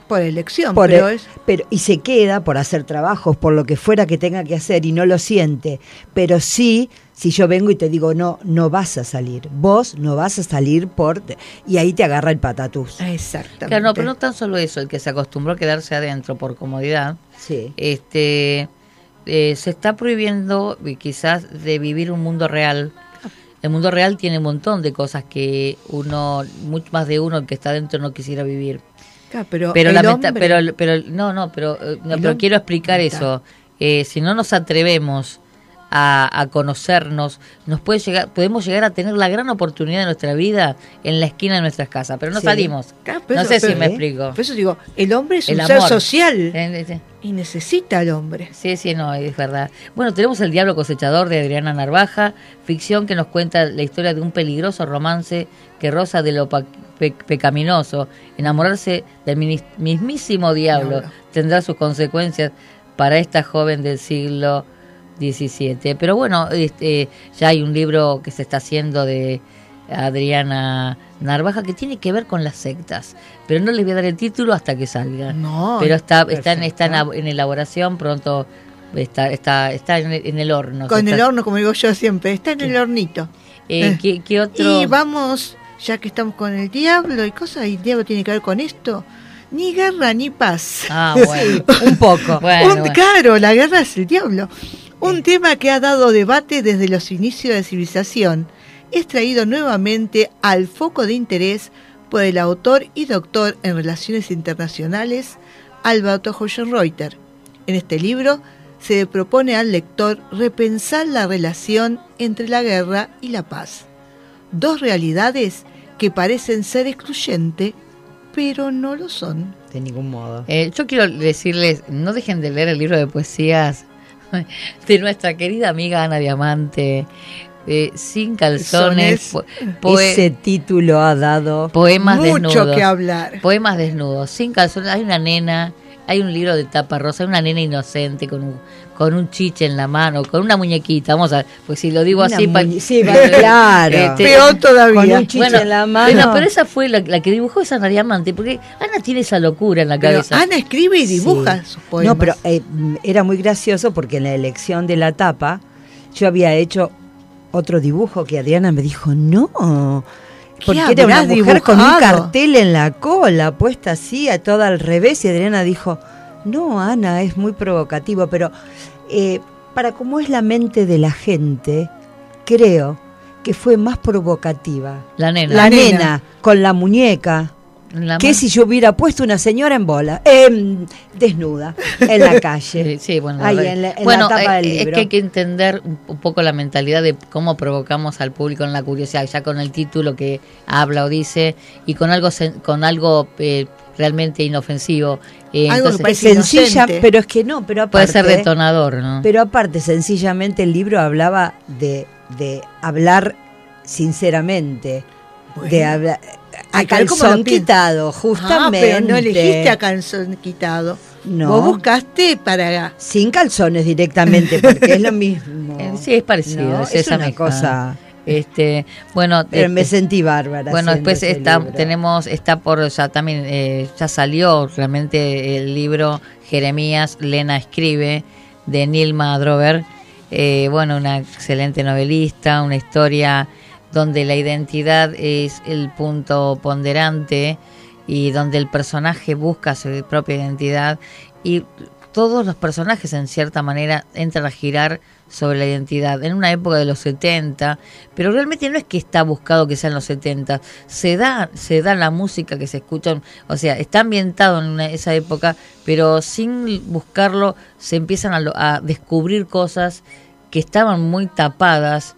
Por elección, por pero el- es... pero- y se queda por hacer trabajos, por lo que fuera que tenga que hacer y no lo siente. Pero sí, si yo vengo y te digo, no, no vas a salir, vos no vas a salir por... Y ahí te agarra el patatús. Exactamente. Claro, no, pero no tan solo eso, el que se acostumbró a quedarse adentro por comodidad, Sí. este, eh, se está prohibiendo quizás de vivir un mundo real. El mundo real tiene un montón de cosas que uno, mucho más de uno el que está adentro no quisiera vivir. Claro, pero, pero el hombre- pero pero no no pero eh, no, pero quiero explicar eso. Eh, si no nos atrevemos a, a conocernos nos puede llegar podemos llegar a tener la gran oportunidad de nuestra vida en la esquina de nuestras casas pero no Sí. salimos. Claro, pero no sé si me explico. Por eso digo, el hombre es El un ser social eh, y necesita al hombre. Sí, sí, no, es verdad. Bueno, tenemos El Diablo Cosechador de Adriana Narvaja, ficción que nos cuenta la historia de un peligroso romance que roza de lo pe- pecaminoso. Enamorarse del mismísimo diablo tendrá sus consecuencias para esta joven del siglo XVII. Pero bueno, este, ya hay un libro que se está haciendo de Adriana Narvaja que tiene que ver con las sectas. Pero no les voy a dar el título hasta que salga. No, Pero está, está, en, está en, elaboración, pronto está, está, está en, el, en el horno. Con el horno, como digo yo siempre, está en el hornito. Eh, ¿qué, qué otro? Y vamos, ya que estamos con el diablo y cosas, y el diablo tiene que ver con esto. Ni guerra ni paz. Ah, bueno. Un poco. Bueno, Un- bueno. Claro, la guerra es el diablo. Un tema que ha dado debate desde los inicios de la civilización es traído nuevamente al foco de interés por el autor y doctor en relaciones internacionales Alberto Reuter. En este libro se propone al lector repensar la relación entre la guerra y la paz. Dos realidades que parecen ser excluyentes, pero no lo son. De ningún modo. Eh, yo quiero decirles, no dejen de leer el libro de poesías de nuestra querida amiga Ana Diamante, eh, Sin calzones, po- Ese título ha dado poemas Mucho desnudos. que hablar. Poemas desnudos, sin calzones. Hay una nena, hay un libro de tapa rosa, hay una nena inocente con un, con un chiche en la mano, con una muñequita. Vamos a, pues si lo digo Una así, sí, claro. Este, Peor todavía. Con un chiche en la mano. Bueno, pero esa fue la, la que dibujó esa Ana Diamante, porque Ana tiene esa locura en la Pero cabeza. Ana escribe y dibuja Sí. sus poemas. No, pero eh, mm, era muy gracioso porque en la elección de la tapa yo había hecho otro dibujo que Adriana me dijo, no, porque era una mujer con un dibujado? cartel en la cola, puesta así, a toda al revés, y Adriana dijo, no, Ana, es muy provocativo, pero eh, para cómo es la mente de la gente, creo que fue más provocativa. La nena. La, La nena. nena. con la muñeca. La que si yo hubiera puesto una señora en bola, em, desnuda, en la calle. Sí, sí, bueno, Ahí en la- en la bueno, tapa eh, del es libro. que hay que entender un, poco la mentalidad de cómo provocamos al público en la curiosidad, ya con el título que habla o dice y con algo con algo eh, realmente inofensivo. Eh, Algo que parece Sencilla, inocente. pero es que no, pero aparte, puede ser detonador, ¿no? Pero aparte, sencillamente el libro hablaba de, de hablar sinceramente, de hablar a como lo calzón quitado, Ah, justamente. pero no elegiste a calzón quitado. No. Vos buscaste para... Sin calzones directamente, porque es lo mismo. Eh, sí, es parecido, No, es, es esa una mezcla. cosa- Este, bueno, Pero me sentí bárbara. Bueno, después está, libro. tenemos, está por, ya también, eh, ya salió realmente el libro Jeremías, Lena escribe, de Nilma Drover. Eh, bueno, una excelente novelista, una historia donde la identidad es el punto ponderante y donde el personaje busca su propia identidad y todos los personajes en cierta manera entran a girar sobre la identidad en una época de los 70, pero realmente no es que está buscado que sean los 70, se da se da la música que se escucha, o sea, está ambientado en una- esa época, pero sin buscarlo se empiezan a, a descubrir cosas que estaban muy tapadas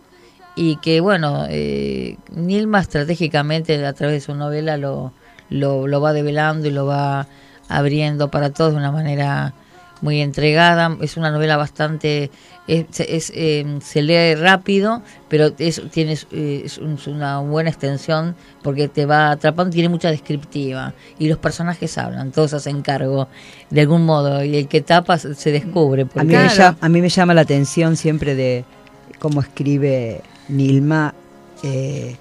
y que bueno, eh, Nilma estratégicamente a través de su novela lo, lo, lo va develando y lo va abriendo para todos de una manera muy entregada. Es una novela bastante. Es, es, eh, se lee rápido, pero es, tienes, eh, es un- es una buena extensión porque te va atrapando. Tiene mucha descriptiva y los personajes hablan, todos hacen cargo de algún modo. Y el que tapa se descubre. A mí, me llama, a mí me llama la atención siempre de cómo escribe Nilma, eh,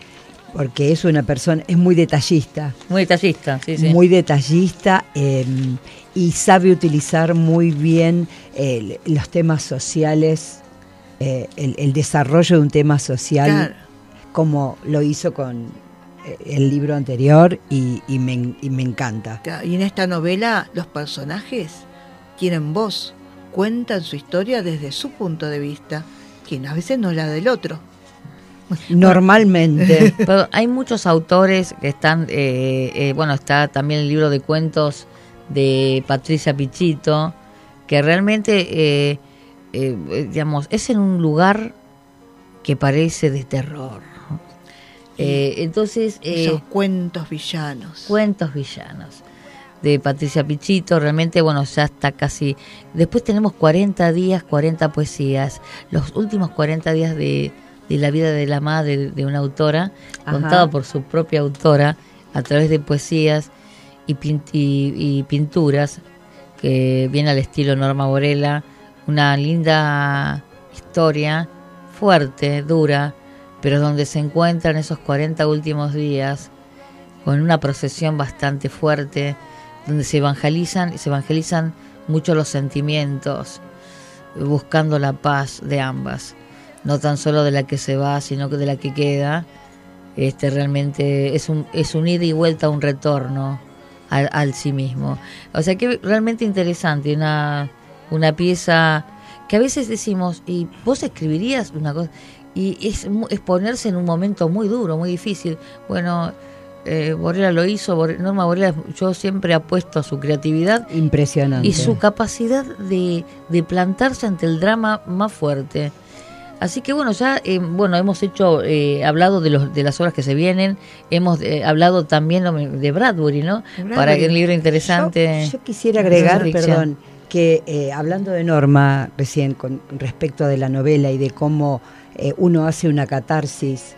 porque es una persona, es muy detallista. Muy detallista, sí, sí. Muy detallista eh, y sabe utilizar muy bien eh, los temas sociales, eh, el, el desarrollo de un tema social, Claro. como lo hizo con eh, el libro anterior y, y me, y me encanta. Claro, Y en esta novela los personajes tienen voz, cuentan su historia desde su punto de vista, quien a veces no la del otro. Normalmente. Pero hay muchos autores que están, eh, eh, bueno, está también el libro de cuentos de Patricia Pichito, que realmente, eh, eh, digamos, es en un lugar que parece de terror. Eh, entonces, Esos cuentos villanos. Cuentos villanos de Patricia Pichito, realmente, bueno, ya está casi... Después tenemos 40 días, 40 poesías, los últimos 40 días de, de la vida de la madre de una autora, Ajá. contado por su propia autora, a través de poesías y, y- y pinturas, que viene al estilo Norma Borella, una linda historia, fuerte, dura, pero donde se encuentran esos 40 últimos días con una procesión bastante fuerte, donde se evangelizan, se evangelizan mucho los sentimientos, buscando la paz de ambas, no tan solo de la que se va, sino que de la que queda. Este realmente es un es un ida y vuelta, un retorno al, al sí mismo. O sea que realmente interesante, una una pieza que a veces decimos, ¿y vos escribirías una cosa? Y es, es ponerse en un momento muy duro, muy difícil. Bueno, eh, Borrella lo hizo, Norma Borrella, yo siempre apuesto a su creatividad Impresionante. y su capacidad de, de plantarse ante el drama más fuerte. Así que bueno, ya eh, bueno hemos hecho, eh, hablado de los de las obras que se vienen, hemos eh, hablado también de Bradbury, ¿no? Bradbury. Para que un libro interesante. Yo, yo quisiera agregar, perdón, que eh, hablando de Norma recién con respecto de la novela y de cómo uno hace una catarsis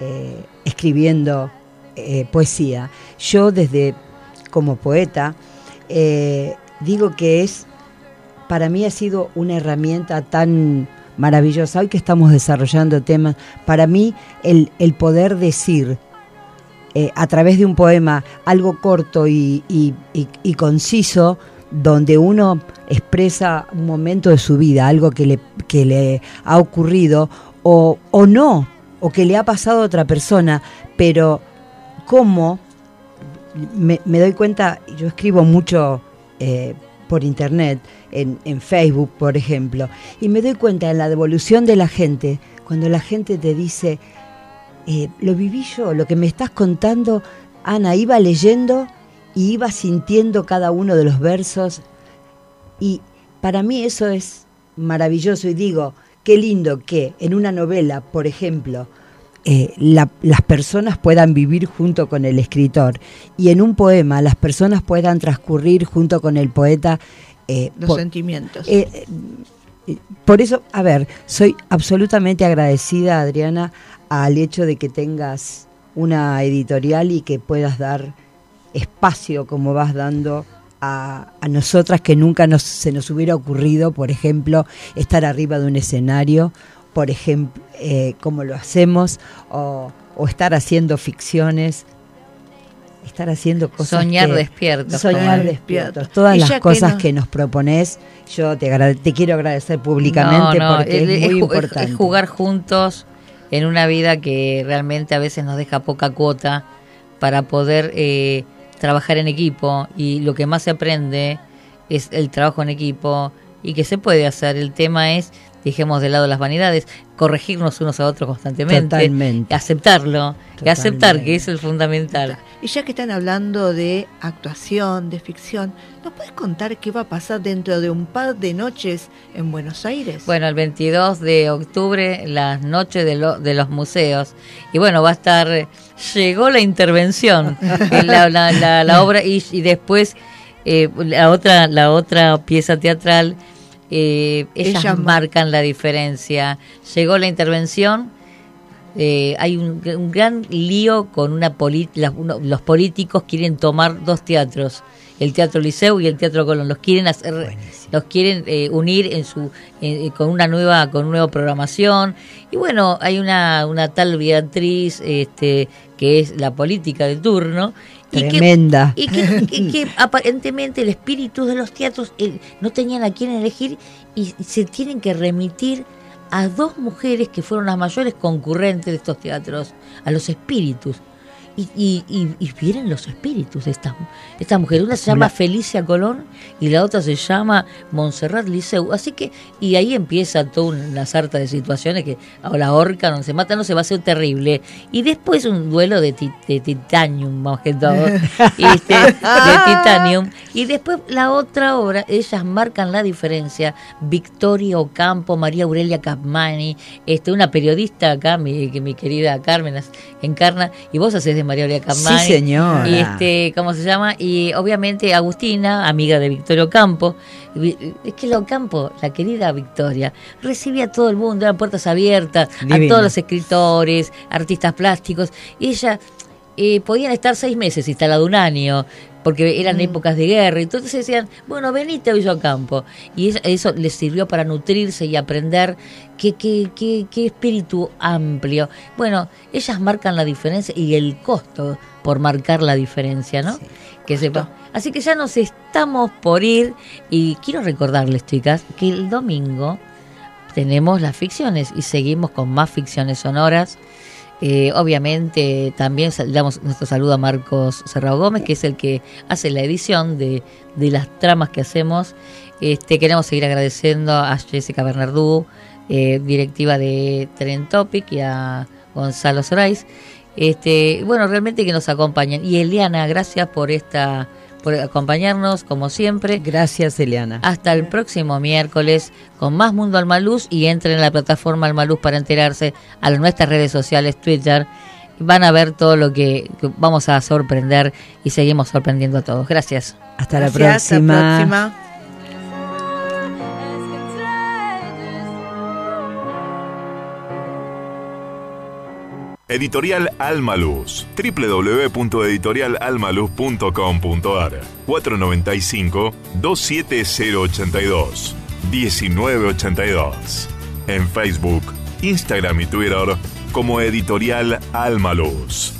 eh, escribiendo poesía, yo desde como poeta eh, digo que es para mí ha sido una herramienta tan maravillosa. Hoy que estamos desarrollando temas para mí el, el poder decir eh, a través de un poema algo corto y, y- y- conciso, donde uno expresa un momento de su vida, algo que le, que le ha ocurrido o, o no, o que le ha pasado a otra persona, pero cómo me, me doy cuenta, yo escribo mucho eh, por internet, en, Facebook, por ejemplo, y me doy cuenta en la devolución de la gente, cuando la gente te dice, eh, lo viví yo, lo que me estás contando, Ana, iba leyendo y iba sintiendo cada uno de los versos y para mí eso es maravilloso y digo, qué lindo que en una novela, por ejemplo, eh, la- las personas puedan vivir junto con el escritor y en un poema las personas puedan transcurrir junto con el poeta. Eh, Los sentimientos. eh, eh, por eso, a ver, soy absolutamente agradecida, Adriana, al hecho de que tengas una editorial y que puedas dar espacio como vas dando a, a nosotras que nunca nos, se nos hubiera ocurrido, por ejemplo, estar arriba de un escenario, por ejemplo, eh, como lo hacemos, o, o estar haciendo ficciones, estar haciendo cosas. Soñar que- despiertos, Soñar despiertos. Todas las que cosas no- que nos propones, yo te, te quiero agradecer públicamente No, no, porque es, muy ju- importante. es jugar juntos en una vida que realmente a veces nos deja poca cuota para poder eh, trabajar en equipo y lo que más se aprende es el trabajo en equipo y que se puede hacer. El tema es, dejemos de lado las vanidades, corregirnos unos a otros constantemente, Totalmente. aceptarlo, y aceptar Totalmente. que es el fundamental. Y ya que están hablando de actuación, de ficción, ¿nos puedes contar qué va a pasar dentro de un par de noches en Buenos Aires? Bueno, el 22 de octubre, las noches de, lo- de los museos. Y bueno, va a estar, llegó la intervención, en la, la- la- la obra y, y después eh, la otra la otra pieza teatral eh, ellas Ellas marcan la diferencia. Llegó la intervención eh, hay un, un gran lío con una la- uno- los políticos quieren tomar dos teatros el teatro Liceu y el teatro Colón los quieren hacer los quieren eh, unir en su eh, con una nueva con nueva programación. Y bueno hay una una tal Beatriz este que es la política de turno y que- Tremenda. y que, que- que aparentemente el espíritu de los teatros eh, no tenían a quién elegir y se tienen que remitir a dos mujeres que fueron las mayores concurrentes de estos teatros, a los espíritus. Y, y, y- y vienen los espíritus de esta, esta mujer. Una se llama Felicia Colón y la otra se llama Montserrat Liceu. Así que, y ahí empieza toda una sarta de situaciones que o la horca, no se mata, no se va a ser terrible. Y después un duelo de, ti- de titanium, más que todo. este, de titanium. Y después la otra obra, ellas marcan la diferencia. Victoria Ocampo, María Aurelia Capmani, este, una periodista acá, mi, que mi querida Carmen encarna, y vos haces de María Aurelia Capmani. Sí, señora. Y este, ¿cómo se llama? Y obviamente Agustina, amiga de Victoria Ocampo. Vi- Es que la Ocampo, la querida Victoria, recibía a todo el mundo, eran puertas abiertas, a todos los escritores, artistas plásticos. Y ella eh, podían estar seis meses instalado un año, porque eran épocas de guerra. Entonces decían, bueno, venite a Villocampo. Y eso, eso les sirvió para nutrirse y aprender qué, qué, qué, qué espíritu amplio. Bueno, ellas marcan la diferencia y el costo por marcar la diferencia, ¿no? Que sepa. Así que ya nos estamos por ir y quiero recordarles, chicas, que el domingo tenemos las ficciones y seguimos con más ficciones sonoras. Eh, obviamente también damos nuestro saludo a Marcos Serrao Gómez, que es el que hace la edición de, de las tramas que hacemos. Este, queremos seguir agradeciendo a Jessica Bernardú, eh, directiva de Tren Topic, y a Gonzalo Sorais. Este, bueno, realmente que nos acompañan. Y Eliana, gracias por esta por acompañarnos como siempre. Gracias, Eliana. Hasta el próximo miércoles con más Mundo Almaluz y entren en la plataforma Almaluz para enterarse a nuestras redes sociales, Twitter. Van a ver todo lo que, que vamos a sorprender y seguimos sorprendiendo a todos. Gracias. Hasta la próxima. Editorial Almaluz. www.editorialalmaluz.com.ar 495-27082. 1982. En Facebook, Instagram y Twitter como Editorial Almaluz.